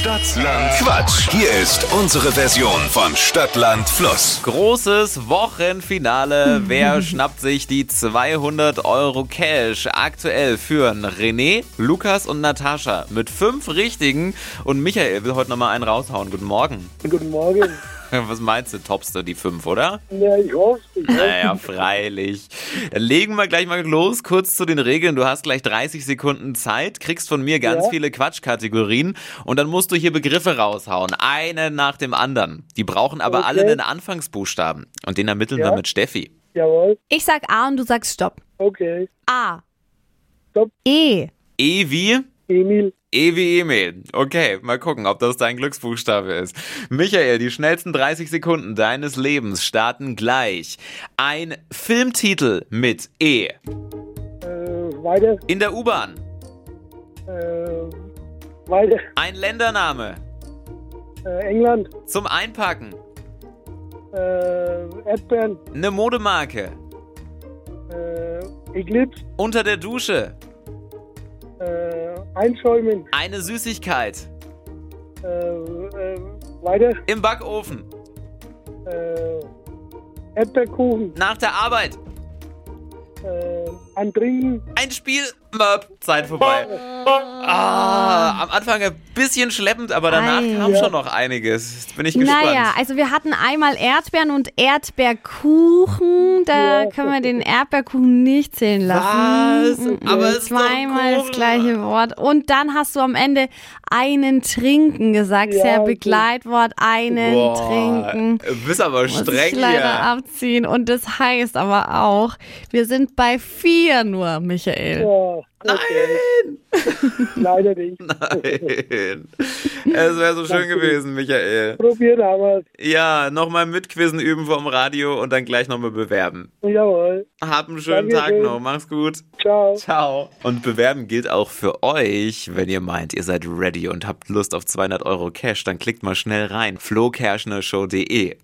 Stadtland Quatsch. Hier ist unsere Version von Stadtland Fluss. Großes Wochenfinale. Wer schnappt sich die 200 Euro Cash? Aktuell führen René, Lukas und Natascha mit fünf Richtigen. Und Michael will heute nochmal einen raushauen. Guten Morgen. Guten Morgen. Was meinst du, toppst du die fünf, oder? Ja, ich hoffe. Ich hoffe. Naja, freilich. Dann legen wir gleich mal los. Kurz zu den Regeln. Du hast gleich 30 Sekunden Zeit, kriegst von mir ganz Ja. viele Quatschkategorien und dann musst du hier Begriffe raushauen. Einen nach dem anderen. Die brauchen aber Okay. alle einen Anfangsbuchstaben. Und den ermitteln wir Ja. mit Steffi. Jawohl. Ich sag A und du sagst Stopp. Okay. A. Stopp. E. E wie? Emil. E wie Emil. Okay, mal gucken, ob das dein Glücksbuchstabe ist. Michael, die schnellsten 30 Sekunden deines Lebens starten gleich. Ein Filmtitel mit E. Äh, weiter. In der U-Bahn. Äh, weiter. Ein Ländername. Äh, England. Zum Einpacken. Äh, Erdbeeren. Eine Modemarke. Äh, Eclipse. Unter der Dusche. Einschäumen. Eine Süßigkeit. Äh, äh, weiter. Im Backofen. Äh, Erdbeerkuchen. Nach der Arbeit. Äh, ein Trinken. Ein Spiel. Möp, Zeit vorbei. Ah, am Anfang ein bisschen schleppend, aber danach Ei. kam schon noch einiges. Jetzt bin ich gespannt. Naja, also wir hatten einmal Erdbeeren und Erdbeerkuchen. Da können wir den Erdbeerkuchen nicht zählen lassen. Was? Mm, Aber es Zweimal das gleiche Wort. Und dann hast du am Ende einen Trinken gesagt. Ja, Sehr. Begleitwort. Einen Boah, Trinken. Du bist aber Muss streng ich leider hier. abziehen. Und das heißt aber auch, wir sind bei vier nur, Michael. Ja, okay. Leider nicht. Nein. Es wäre so schön gewesen, Michael. Probiert haben wir Ja, nochmal mitquizzen üben vom Radio und dann gleich nochmal bewerben. Jawohl. Hab einen schönen Tag Dankeschön. noch. Mach's gut. Ciao. Ciao. Und bewerben gilt auch für euch. Wenn ihr meint, ihr seid ready und habt Lust auf 200 Euro Cash, dann klickt mal schnell rein. flokerschnershow.de